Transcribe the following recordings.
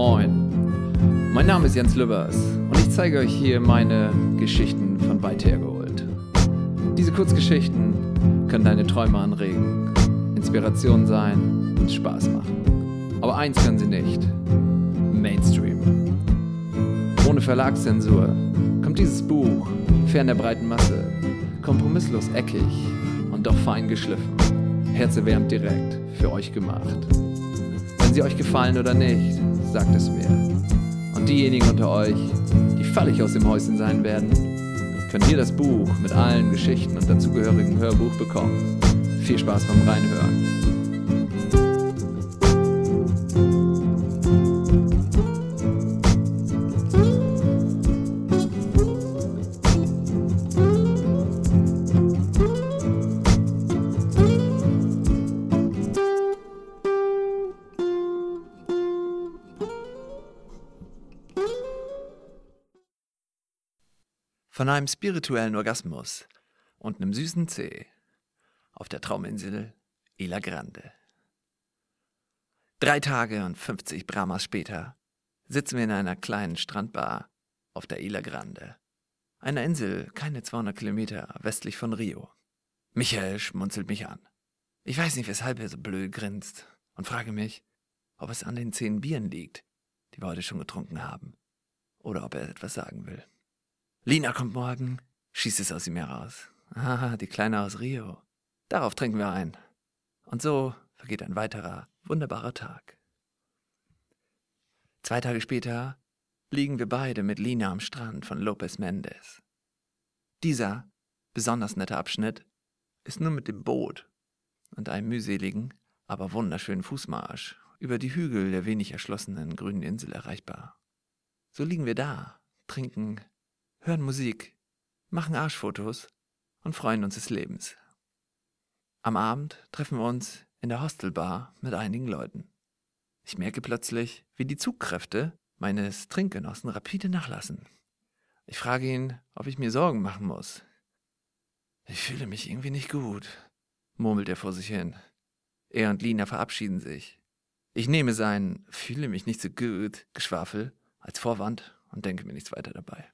Moin, mein Name ist Jens Lübbers und ich zeige euch hier meine Geschichten von weit hergeholt. Diese Kurzgeschichten können deine Träume anregen, Inspiration sein und Spaß machen. Aber eins können sie nicht: Mainstream. Ohne Verlagszensur kommt dieses Buch fern der breiten Masse, kompromisslos eckig und doch fein geschliffen, herzerwärmend direkt für euch gemacht. Wenn sie euch gefallen oder nicht, sagt es mir. Und diejenigen unter euch, die völlig aus dem Häuschen sein werden, können hier das Buch mit allen Geschichten und dazugehörigem Hörbuch bekommen. Viel Spaß beim Reinhören. Von einem spirituellen Orgasmus und einem süßen C auf der Trauminsel Isla Grande. Drei Tage und 50 Brahmas später sitzen wir in einer kleinen Strandbar auf der Isla Grande, einer Insel keine 200 Kilometer westlich von Rio. Michael schmunzelt mich an. Ich weiß nicht, weshalb er so blöd grinst und frage mich, ob es an den zehn Bieren liegt, die wir heute schon getrunken haben, oder ob er etwas sagen will. Lina kommt morgen, schießt es aus ihm heraus. Ah, die Kleine aus Rio. Darauf trinken wir ein. Und so vergeht ein weiterer, wunderbarer Tag. Zwei Tage später liegen wir beide mit Lina am Strand von Lopez Mendes. Dieser besonders nette Abschnitt ist nur mit dem Boot und einem mühseligen, aber wunderschönen Fußmarsch über die Hügel der wenig erschlossenen grünen Insel erreichbar. So liegen wir da, trinken hören Musik, machen Arschfotos und freuen uns des Lebens. Am Abend treffen wir uns in der Hostelbar mit einigen Leuten. Ich merke plötzlich, wie die Zugkräfte meines Trinkgenossen rapide nachlassen. Ich frage ihn, ob ich mir Sorgen machen muss. Ich fühle mich irgendwie nicht gut, murmelt er vor sich hin. Er und Lina verabschieden sich. Ich nehme sein fühle mich nicht so gut Geschwafel als Vorwand und denke mir nichts weiter dabei.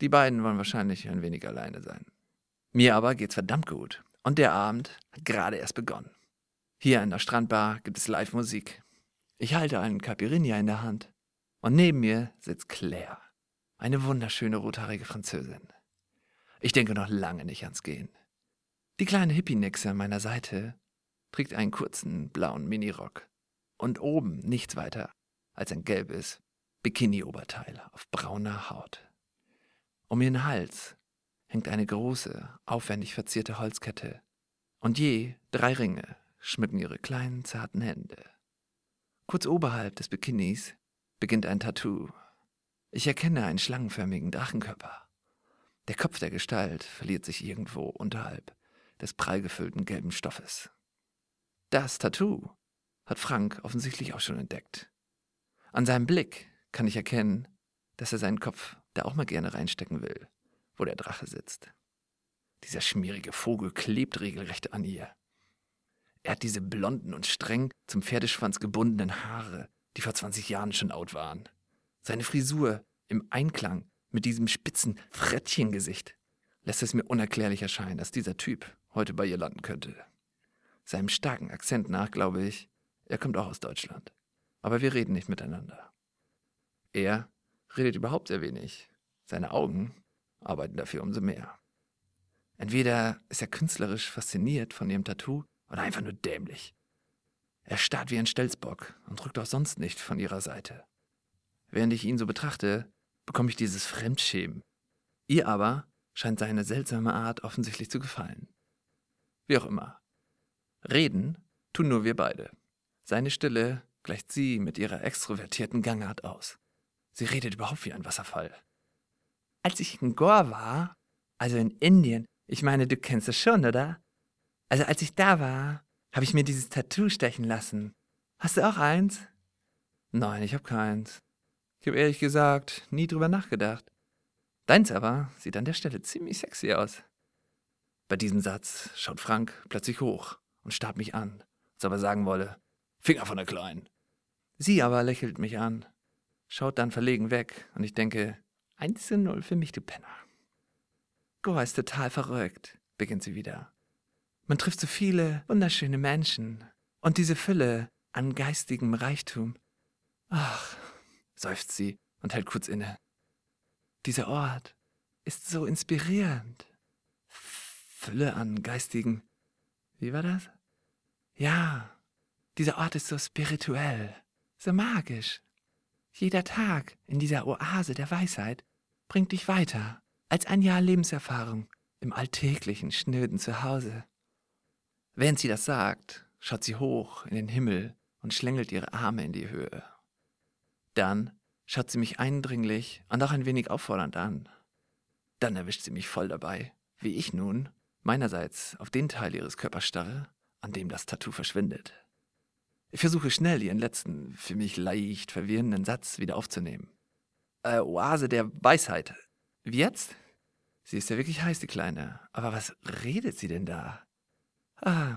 Die beiden wollen wahrscheinlich ein wenig alleine sein. Mir aber geht's verdammt gut. Und der Abend hat gerade erst begonnen. Hier in der Strandbar gibt es Live-Musik. Ich halte einen Caipirinha in der Hand. Und neben mir sitzt Claire, eine wunderschöne rothaarige Französin. Ich denke noch lange nicht ans Gehen. Die kleine Hippie-Nixe an meiner Seite trägt einen kurzen blauen Minirock und oben nichts weiter als ein gelbes Bikini-Oberteil auf brauner Haut. Um ihren Hals hängt eine große, aufwendig verzierte Holzkette, und je drei Ringe schmücken ihre kleinen, zarten Hände. Kurz oberhalb des Bikinis beginnt ein Tattoo. Ich erkenne einen schlangenförmigen Drachenkörper. Der Kopf der Gestalt verliert sich irgendwo unterhalb des prallgefüllten gelben Stoffes. Das Tattoo hat Frank offensichtlich auch schon entdeckt. An seinem Blick kann ich erkennen, dass er seinen Kopf da auch mal gerne reinstecken will, wo der Drache sitzt. Dieser schmierige Vogel klebt regelrecht an ihr. Er hat diese blonden und streng zum Pferdeschwanz gebundenen Haare, die vor 20 Jahren schon out waren. Seine Frisur im Einklang mit diesem spitzen Frettchengesicht lässt es mir unerklärlich erscheinen, dass dieser Typ heute bei ihr landen könnte. Seinem starken Akzent nach glaube ich, er kommt auch aus Deutschland. Aber wir reden nicht miteinander. Er redet überhaupt sehr wenig. Seine Augen arbeiten dafür umso mehr. Entweder ist er künstlerisch fasziniert von ihrem Tattoo oder einfach nur dämlich. Er starrt wie ein Stelzbock und drückt auch sonst nicht von ihrer Seite. Während ich ihn so betrachte, bekomme ich dieses Fremdschämen. Ihr aber scheint seine seltsame Art offensichtlich zu gefallen. Wie auch immer. Reden tun nur wir beide. Seine Stille gleicht sie mit ihrer extrovertierten Gangart aus. Sie redet überhaupt wie ein Wasserfall. Als ich in Goa war, also in Indien, ich meine, du kennst es schon, oder? Also als ich da war, habe ich mir dieses Tattoo stechen lassen. Hast du auch eins? Nein, ich habe keins. Ich habe ehrlich gesagt nie drüber nachgedacht. Deins aber sieht an der Stelle ziemlich sexy aus. Bei diesem Satz schaut Frank plötzlich hoch und starrt mich an, als ob er sagen wolle, Finger von der Kleinen. Sie aber lächelt mich an, schaut dann verlegen weg und ich denke, 1 zu 0 für mich, du Penner. Goa ist total verrückt, beginnt sie wieder. Man trifft so viele wunderschöne Menschen und diese Fülle an geistigem Reichtum. Ach, seufzt sie und hält kurz inne. Dieser Ort ist so inspirierend. Fülle an geistigen. Wie war das? Ja, dieser Ort ist so spirituell, so magisch. Jeder Tag in dieser Oase der Weisheit bringt dich weiter als ein Jahr Lebenserfahrung im alltäglichen, schnöden Zuhause. Während sie das sagt, schaut sie hoch in den Himmel und schlängelt ihre Arme in die Höhe. Dann schaut sie mich eindringlich und auch ein wenig auffordernd an. Dann erwischt sie mich voll dabei, wie ich nun meinerseits auf den Teil ihres Körpers starre, an dem das Tattoo verschwindet. Ich versuche schnell ihren letzten, für mich leicht verwirrenden Satz wieder aufzunehmen. Äh, Oase der Weisheit. Wie jetzt? Sie ist ja wirklich heiß, die Kleine. Aber was redet sie denn da? Ah,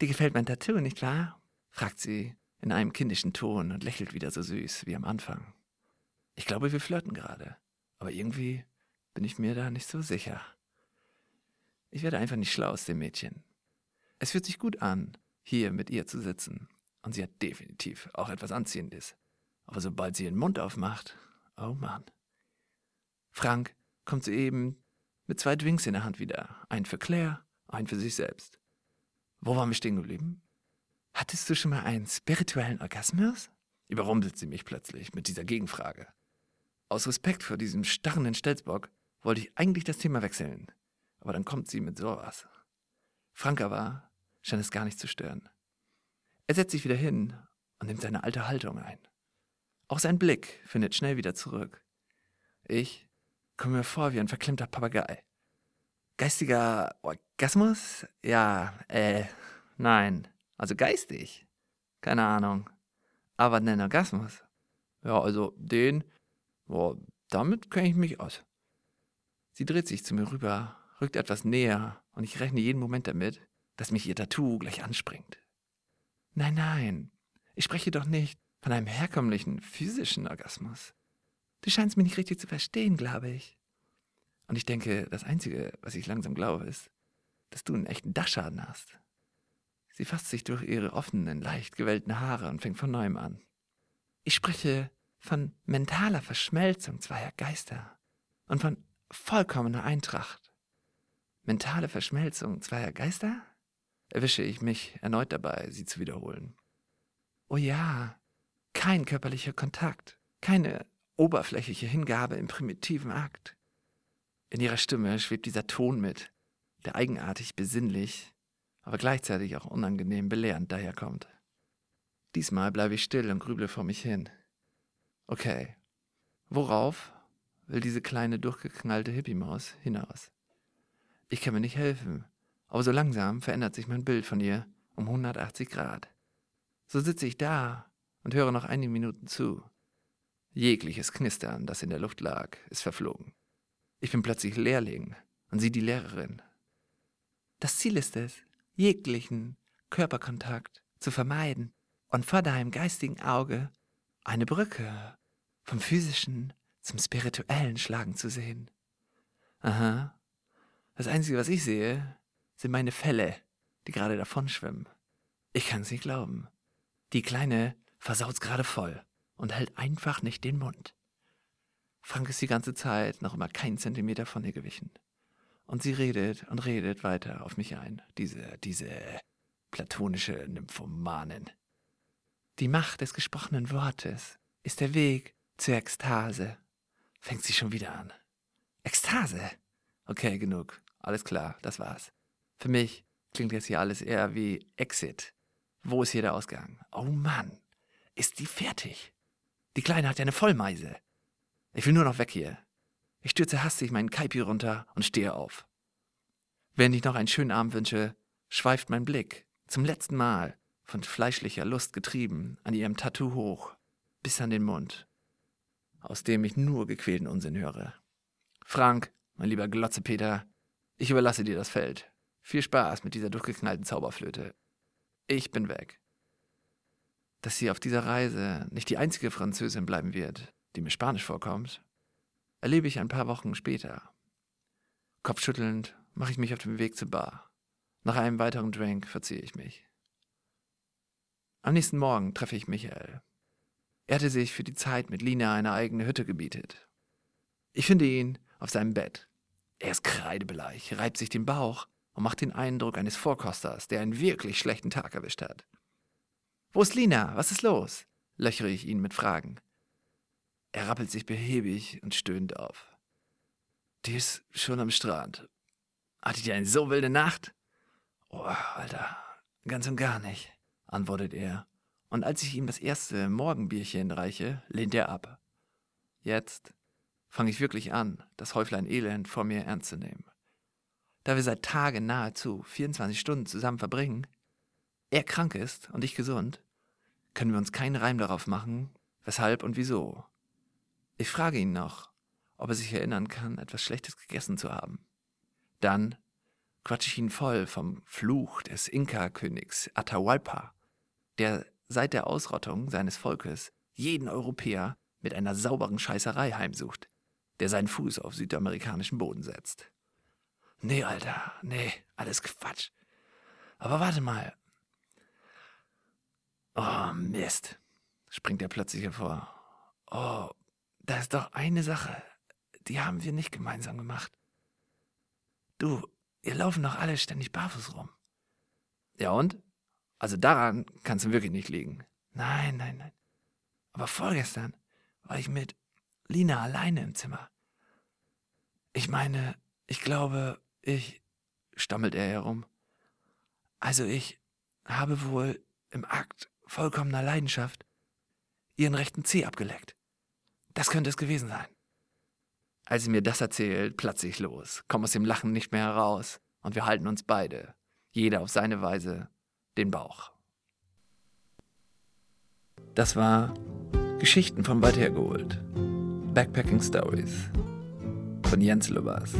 dir gefällt mein Tattoo, nicht wahr? fragt sie in einem kindischen Ton und lächelt wieder so süß wie am Anfang. Ich glaube, wir flirten gerade. Aber irgendwie bin ich mir da nicht so sicher. Ich werde einfach nicht schlau aus dem Mädchen. Es fühlt sich gut an, hier mit ihr zu sitzen. Und sie hat definitiv auch etwas Anziehendes. Aber sobald sie ihren Mund aufmacht, oh Mann. Frank kommt soeben mit zwei Drinks in der Hand wieder. Einen für Claire, einen für sich selbst. Wo waren wir stehen geblieben? Hattest du schon mal einen spirituellen Orgasmus? Überrumpelt sie mich plötzlich mit dieser Gegenfrage. Aus Respekt vor diesem starrenden Stelzbock wollte ich eigentlich das Thema wechseln. Aber dann kommt sie mit sowas. Frank aber scheint es gar nicht zu stören. Er setzt sich wieder hin und nimmt seine alte Haltung ein. Auch sein Blick findet schnell wieder zurück. Ich komme mir vor wie ein verklemmter Papagei. Geistiger Orgasmus? Ja, äh, nein. Also geistig. Keine Ahnung. Aber ein Orgasmus? Ja, also den, boah, damit kenne ich mich aus. Sie dreht sich zu mir rüber rückt etwas näher und ich rechne jeden Moment damit, dass mich ihr Tattoo gleich anspringt. Nein, nein, ich spreche doch nicht von einem herkömmlichen physischen Orgasmus. Du scheinst mich nicht richtig zu verstehen, glaube ich. Und ich denke, das Einzige, was ich langsam glaube, ist, dass du einen echten Dachschaden hast. Sie fasst sich durch ihre offenen, leicht gewellten Haare und fängt von neuem an. Ich spreche von mentaler Verschmelzung zweier Geister und von vollkommener Eintracht mentale Verschmelzung zweier Geister? Erwische ich mich erneut dabei, sie zu wiederholen. Oh ja, kein körperlicher Kontakt, keine oberflächliche Hingabe im primitiven Akt. In ihrer Stimme schwebt dieser Ton mit, der eigenartig besinnlich, aber gleichzeitig auch unangenehm belehrend daherkommt. Diesmal bleibe ich still und grüble vor mich hin. Okay, worauf will diese kleine durchgeknallte Hippie-Maus hinaus? Ich kann mir nicht helfen, aber so langsam verändert sich mein Bild von ihr um 180 Grad. So sitze ich da und höre noch einige Minuten zu. Jegliches Knistern, das in der Luft lag, ist verflogen. Ich bin plötzlich Lehrling und sie die Lehrerin. Das Ziel ist es, jeglichen Körperkontakt zu vermeiden und vor deinem geistigen Auge eine Brücke vom physischen zum spirituellen schlagen zu sehen. Aha, das Einzige, was ich sehe, sind meine Felle, die gerade davon schwimmen. Ich kann's nicht glauben. Die Kleine versaut's gerade voll und hält einfach nicht den Mund. Frank ist die ganze Zeit noch immer keinen Zentimeter von ihr gewichen. Und sie redet und redet weiter auf mich ein, diese, diese platonische Nymphomanin. Die Macht des gesprochenen Wortes ist der Weg zur Ekstase. Fängt sie schon wieder an. Ekstase? Okay, genug. Alles klar, das war's. Für mich klingt jetzt hier alles eher wie Exit. Wo ist hier der Ausgang? Oh Mann, ist die fertig? Die Kleine hat ja eine Vollmeise. Ich will nur noch weg hier. Ich stürze hastig meinen Kaipi runter und stehe auf. Während ich noch einen schönen Abend wünsche, schweift mein Blick zum letzten Mal von fleischlicher Lust getrieben an ihrem Tattoo hoch, bis an den Mund, aus dem ich nur gequälten Unsinn höre. Frank, mein lieber Glotzepeter, ich überlasse dir das Feld. Viel Spaß mit dieser durchgeknallten Zauberflöte. Ich bin weg. dass sie auf dieser Reise nicht die einzige Französin bleiben wird, die mir Spanisch vorkommt, erlebe ich ein paar Wochen später. Kopfschüttelnd mache ich mich auf den Weg zur Bar. Nach einem weiteren Drink verziehe ich mich. Am nächsten Morgen treffe ich Michael. Er hatte sich für die Zeit mit Lina eine eigene Hütte gebietet. Ich finde ihn auf seinem Bett. Er ist kreidebleich, reibt sich den Bauch und macht den Eindruck eines Vorkosters, der einen wirklich schlechten Tag erwischt hat. Wo ist Lina? Was ist los? löchere ich ihn mit Fragen. Er rappelt sich behäbig und stöhnt auf. Die ist schon am Strand. Hattet ihr eine so wilde Nacht? Oh, Alter, ganz und gar nicht, antwortet er. Und als ich ihm das erste Morgenbierchen reiche, lehnt er ab. Jetzt fange ich wirklich an, das Häuflein Elend vor mir ernst zu nehmen. Da wir seit Tagen nahezu 24 Stunden zusammen verbringen, er krank ist und ich gesund, können wir uns keinen Reim darauf machen, weshalb und wieso. Ich frage ihn noch, ob er sich erinnern kann, etwas Schlechtes gegessen zu haben. Dann quatsche ich ihn voll vom Fluch des Inka-Königs Atahualpa, der seit der Ausrottung seines Volkes jeden Europäer mit einer sauberen Scheißerei heimsucht, der seinen Fuß auf südamerikanischen Boden setzt. Nee, Alter, nee, alles Quatsch. Aber warte mal. Oh, Mist, springt er plötzlich hervor. Oh, da ist doch eine Sache, die haben wir nicht gemeinsam gemacht. Du, ihr laufen doch alle ständig barfuß rum. Ja und? Also daran kann es wirklich nicht liegen. Nein, nein, nein. Aber vorgestern war ich mit Lina alleine im Zimmer. Ich meine, ich glaube, ich, stammelt er herum. Also ich habe wohl im Akt vollkommener Leidenschaft ihren rechten Zeh abgeleckt. Das könnte es gewesen sein. Als sie mir das erzählt, platze ich los, komme aus dem Lachen nicht mehr heraus und wir halten uns beide, jeder auf seine Weise, den Bauch. Das war Geschichten von weit hergeholt. Backpacking Stories von Jens Lubbers.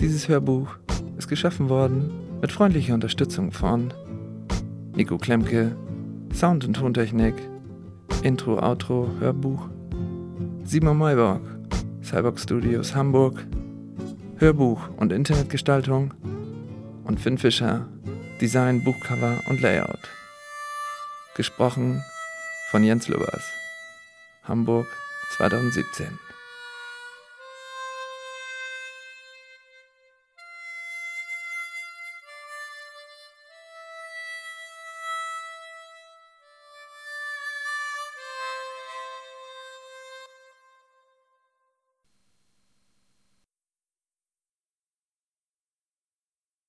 Dieses Hörbuch ist geschaffen worden mit freundlicher Unterstützung von Nico Klemke, Sound- und Tontechnik, Intro, Outro, Hörbuch, Simon Mayborg, Cyborg Studios Hamburg, Hörbuch und Internetgestaltung und Finn Fischer, Design, Buchcover und Layout. Gesprochen von Jens Lubbers. Hamburg 2017.